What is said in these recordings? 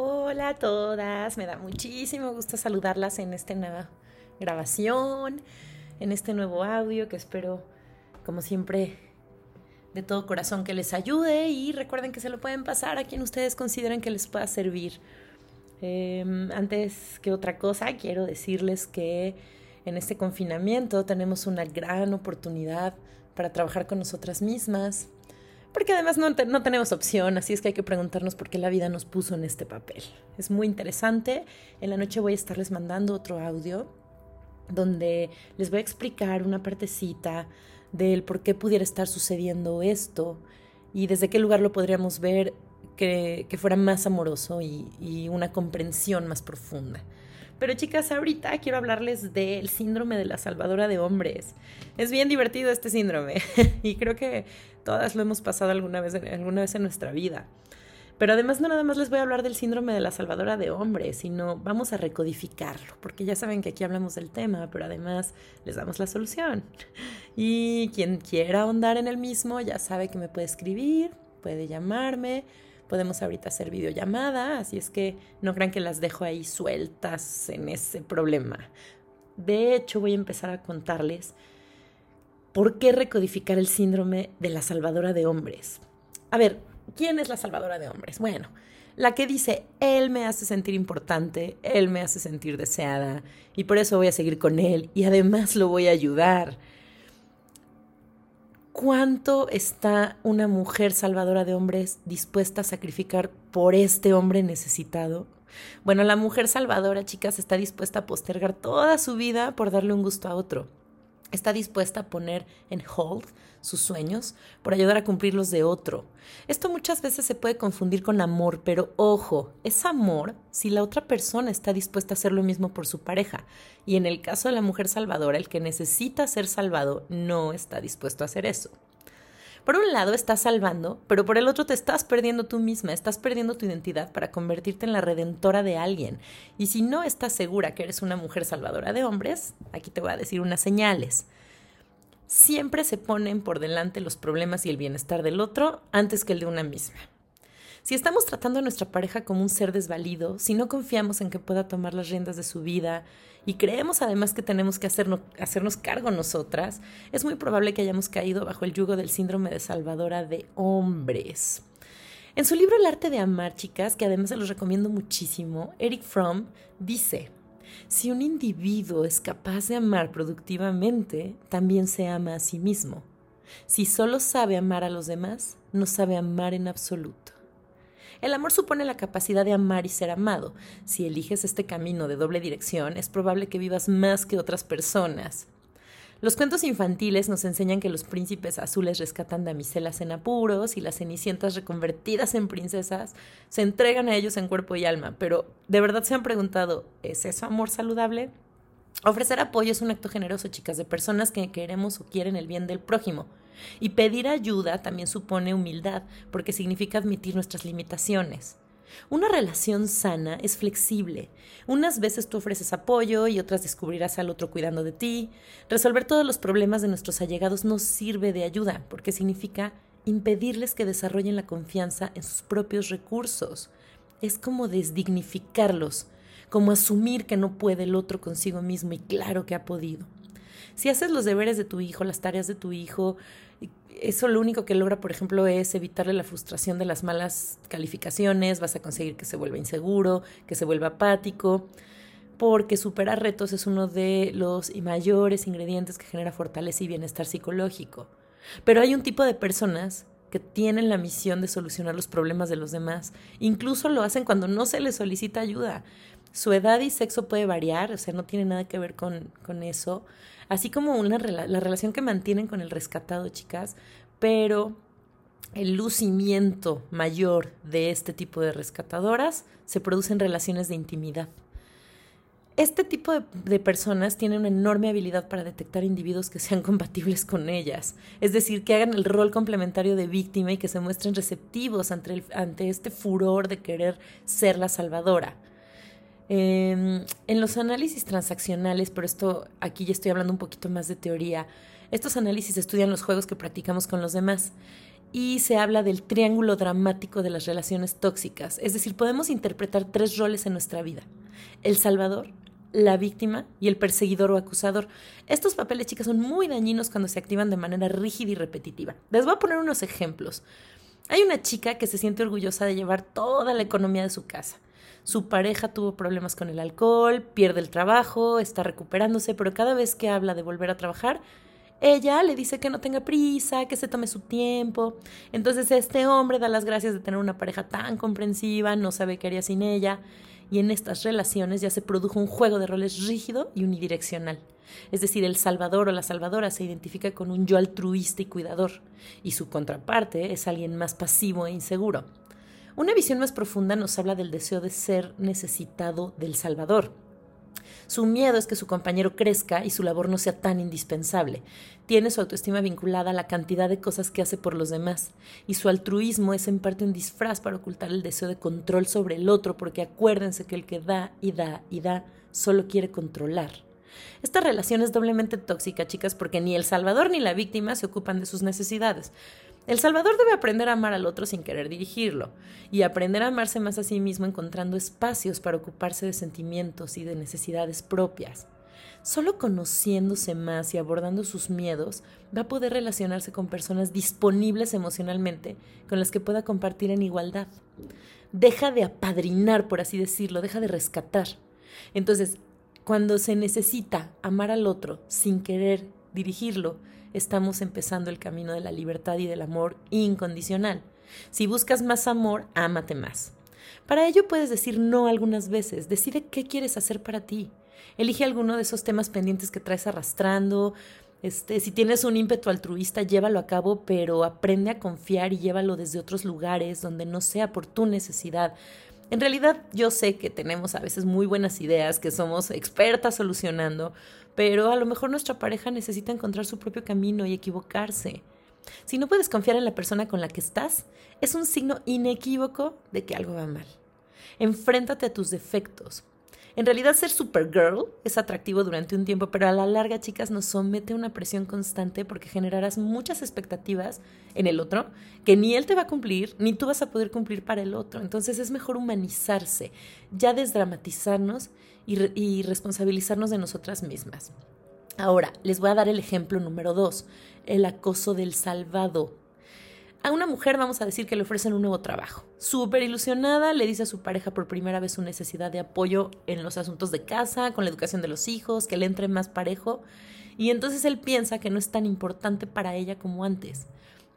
Hola a todas, me da muchísimo gusto saludarlas en esta nueva grabación, en este nuevo audio que espero, como siempre, de todo corazón que les ayude y recuerden que se lo pueden pasar a quien ustedes consideren que les pueda servir. Em, antes que otra cosa, quiero decirles que en este confinamiento tenemos una gran oportunidad para trabajar con nosotras mismas, porque además no, no, tenemos opción, así es que hay que preguntarnos por qué la vida nos puso en este papel. Es muy interesante. En la noche voy a estarles mandando otro audio donde les voy a explicar una partecita del por qué pudiera estar sucediendo esto y desde qué lugar lo podríamos ver que, que fuera más amoroso y, y una comprensión más profunda. Pero chicas, ahorita quiero hablarles del síndrome de la salvadora de hombres. Es bien divertido este síndrome y creo que todas lo hemos pasado alguna vez, alguna vez en nuestra vida. Pero además no nada más les voy a hablar del síndrome de la salvadora de hombres, sino vamos a recodificarlo, porque ya saben que aquí hablamos del tema, pero además les damos la solución. Y quien quiera ahondar en el mismo ya sabe que me puede escribir, puede llamarme, podemos ahorita hacer videollamada, así es que no crean que las dejo ahí sueltas en ese problema. De hecho, voy a empezar a contarles por qué recodificar el síndrome de la salvadora de hombres. A ver, ¿quién es la salvadora de hombres? Bueno, la que dice, él me hace sentir importante, él me hace sentir deseada, y por eso voy a seguir con él, y además lo voy a ayudar ¿Cuánto está una mujer salvadora de hombres dispuesta a sacrificar por este hombre necesitado? Bueno, la mujer salvadora, chicas, está dispuesta a postergar toda su vida por darle un gusto a otro. Está dispuesta a poner en hold sus sueños por ayudar a cumplir los de otro. Esto muchas veces se puede confundir con amor, pero ojo, es amor si la otra persona está dispuesta a hacer lo mismo por su pareja. Y en el caso de la mujer salvadora, el que necesita ser salvado no está dispuesto a hacer eso. Por un lado estás salvando, pero por el otro te estás perdiendo tú misma, estás perdiendo tu identidad para convertirte en la redentora de alguien. Y si no estás segura que eres una mujer salvadora de hombres, aquí te voy a decir unas señales. Siempre se ponen por delante los problemas y el bienestar del otro antes que el de una misma. Si estamos tratando a nuestra pareja como un ser desvalido, si no confiamos en que pueda tomar las riendas de su vida y creemos además que tenemos que hacernos, hacernos cargo nosotras, es muy probable que hayamos caído bajo el yugo del síndrome de salvadora de hombres. En su libro El arte de amar, chicas, que además se los recomiendo muchísimo, Eric Fromm dice, si un individuo es capaz de amar productivamente, también se ama a sí mismo. Si solo sabe amar a los demás, no sabe amar en absoluto. El amor supone la capacidad de amar y ser amado. Si eliges este camino de doble dirección, es probable que vivas más que otras personas. Los cuentos infantiles nos enseñan que los príncipes azules rescatan damiselas en apuros y las cenicientas reconvertidas en princesas se entregan a ellos en cuerpo y alma. Pero, ¿de verdad se han preguntado, ¿es eso amor saludable? Ofrecer apoyo es un acto generoso, chicas, de personas que queremos o quieren el bien del prójimo. Y pedir ayuda también supone humildad, porque significa admitir nuestras limitaciones. Una relación sana es flexible. Unas veces tú ofreces apoyo y otras descubrirás al otro cuidando de ti. Resolver todos los problemas de nuestros allegados no sirve de ayuda, porque significa impedirles que desarrollen la confianza en sus propios recursos. Es como desdignificarlos, como asumir que no puede el otro consigo mismo y claro que ha podido. Si haces los deberes de tu hijo, las tareas de tu hijo, eso lo único que logra, por ejemplo, es evitarle la frustración de las malas calificaciones, vas a conseguir que se vuelva inseguro, que se vuelva apático, porque superar retos es uno de los mayores ingredientes que genera fortaleza y bienestar psicológico. Pero hay un tipo de personas que tienen la misión de solucionar los problemas de los demás. Incluso lo hacen cuando no se les solicita ayuda. Su edad y sexo puede variar, o sea, no tiene nada que ver con, con eso. Así como una, la relación que mantienen con el rescatado, chicas, pero el lucimiento mayor de este tipo de rescatadoras se produce en relaciones de intimidad. Este tipo de, personas tienen una enorme habilidad para detectar individuos que sean compatibles con ellas, es decir, que hagan el rol complementario de víctima y que se muestren receptivos ante, ante este furor de querer ser la salvadora. Em, en los análisis transaccionales, pero esto aquí ya estoy hablando un poquito más de teoría, estos análisis estudian los juegos que practicamos con los demás y se habla del triángulo dramático de las relaciones tóxicas. Es decir, podemos interpretar tres roles en nuestra vida. El salvador, la víctima y el perseguidor o acusador. Estos papeles, chicas, son muy dañinos cuando se activan de manera rígida y repetitiva. Les voy a poner unos ejemplos. Hay una chica que se siente orgullosa de llevar toda la economía de su casa. Su pareja tuvo problemas con el alcohol, pierde el trabajo, está recuperándose, pero cada vez que habla de volver a trabajar, ella le dice que no tenga prisa, que se tome su tiempo. Entonces este hombre da las gracias de tener una pareja tan comprensiva, no sabe qué haría sin ella y en estas relaciones ya se produjo un juego de roles rígido y unidireccional. Es decir, el salvador o la salvadora se identifica con un yo altruista y cuidador, y su contraparte es alguien más pasivo e inseguro. Una visión más profunda nos habla del deseo de ser necesitado del salvador, su miedo es que su compañero crezca y su labor no sea tan indispensable. Tiene su autoestima vinculada a la cantidad de cosas que hace por los demás, y su altruismo es en parte un disfraz para ocultar el deseo de control sobre el otro, porque acuérdense que el que da y da y da solo quiere controlar. Esta relación es doblemente tóxica, chicas, porque ni el salvador ni la víctima se ocupan de sus necesidades. El Salvador debe aprender a amar al otro sin querer dirigirlo, y aprender a amarse más a sí mismo encontrando espacios para ocuparse de sentimientos y de necesidades propias. Solo conociéndose más y abordando sus miedos, va a poder relacionarse con personas disponibles emocionalmente con las que pueda compartir en igualdad. Deja de apadrinar, por así decirlo, deja de rescatar. Entonces, cuando se necesita amar al otro sin querer dirigirlo, estamos empezando el camino de la libertad y del amor incondicional. Si buscas más amor, ámate más. Para ello puedes decir no algunas veces, decide qué quieres hacer para ti. Elige alguno de esos temas pendientes que traes arrastrando. Este, si tienes un ímpetu altruista, llévalo a cabo, pero aprende a confiar y llévalo desde otros lugares donde no sea por tu necesidad. En realidad yo sé que tenemos a veces muy buenas ideas, que somos expertas solucionando, pero a lo mejor nuestra pareja necesita encontrar su propio camino y equivocarse. Si no puedes confiar en la persona con la que estás, es un signo inequívoco de que algo va mal. Enfréntate a tus defectos, en realidad ser Supergirl es atractivo durante un tiempo, pero a la larga, chicas, nos somete a una presión constante porque generarás muchas expectativas en el otro que ni él te va a cumplir, ni tú vas a poder cumplir para el otro. Entonces es mejor humanizarse, ya desdramatizarnos y, y responsabilizarnos de nosotras mismas. Ahora, les voy a dar el ejemplo número dos, el acoso del salvado. A una mujer vamos a decir que le ofrecen un nuevo trabajo. Súper ilusionada, le dice a su pareja por primera vez su necesidad de apoyo en los asuntos de casa, con la educación de los hijos, que le entre más parejo. Y entonces él piensa que no es tan importante para ella como antes,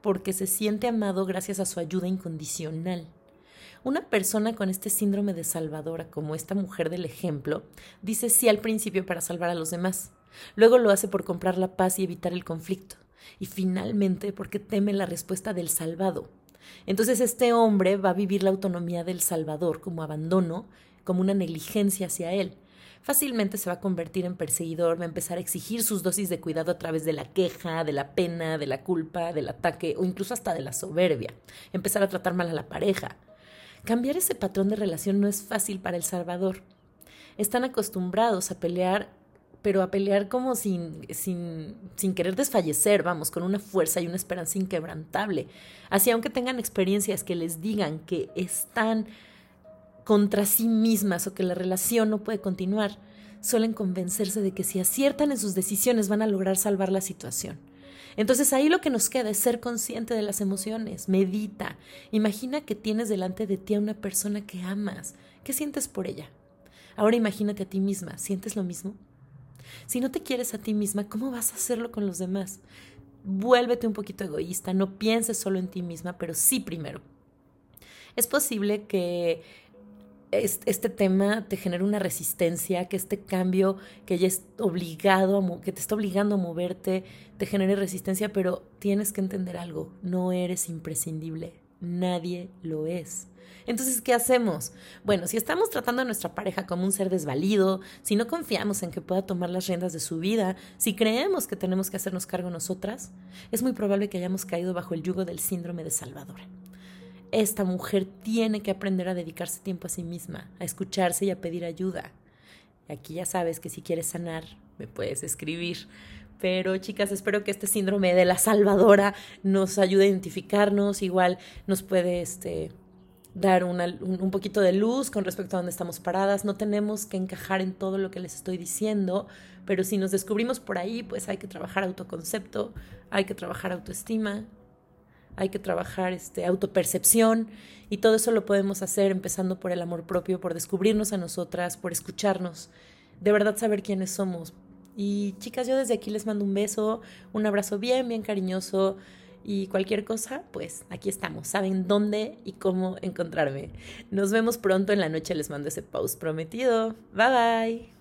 porque se siente amado gracias a su ayuda incondicional. Una persona con este síndrome de salvadora, como esta mujer del ejemplo, dice sí al principio para salvar a los demás. Luego lo hace por comprar la paz y evitar el conflicto y finalmente porque teme la respuesta del salvado. Entonces este hombre va a vivir la autonomía del Salvador como abandono, como una negligencia hacia él. Fácilmente se va a convertir en perseguidor, va a empezar a exigir sus dosis de cuidado a través de la queja, de la pena, de la culpa, del ataque o incluso hasta de la soberbia. Empezar a tratar mal a la pareja. Cambiar ese patrón de relación no es fácil para el Salvador. Están acostumbrados a pelear pero a pelear como sin, sin, sin querer desfallecer, vamos, con una fuerza y una esperanza inquebrantable. Así, aunque tengan experiencias que les digan que están contra sí mismas o que la relación no puede continuar, suelen convencerse de que si aciertan en sus decisiones van a lograr salvar la situación. Entonces ahí lo que nos queda es ser consciente de las emociones, medita, imagina que tienes delante de ti a una persona que amas, ¿qué sientes por ella? Ahora imagínate a ti misma, ¿sientes lo mismo? Si no te quieres a ti misma, ¿cómo vas a hacerlo con los demás? Vuélvete un poquito egoísta, no pienses solo en ti misma, pero sí primero. Es posible que este tema te genere una resistencia, que este cambio que ya es obligado, que te está obligando a moverte, te genere resistencia, pero tienes que entender algo, no eres imprescindible, nadie lo es. Entonces, ¿qué hacemos? Bueno, si estamos tratando a nuestra pareja como un ser desvalido, si no confiamos en que pueda tomar las riendas de su vida, si creemos que tenemos que hacernos cargo nosotras, es muy probable que hayamos caído bajo el yugo del síndrome de Salvador. Esta mujer tiene que aprender a dedicarse tiempo a sí misma, a escucharse y a pedir ayuda. Aquí ya sabes que si quieres sanar, me puedes escribir Pero chicas, espero que este síndrome de la salvadora nos ayude a identificarnos, igual nos puede este, dar un, poquito de luz con respecto a dónde estamos paradas. No tenemos que encajar en todo lo que les estoy diciendo, pero si nos descubrimos por ahí, pues hay que trabajar autoconcepto, hay que trabajar autoestima, hay que trabajar este, autopercepción y todo eso lo podemos hacer empezando por el amor propio, por descubrirnos a nosotras, por escucharnos, de verdad saber quiénes somos, y chicas, yo desde aquí les mando un beso, un abrazo bien, bien cariñoso y cualquier cosa, pues aquí estamos. Saben dónde y cómo encontrarme. Nos vemos pronto en la noche, les mando ese post prometido. Bye bye.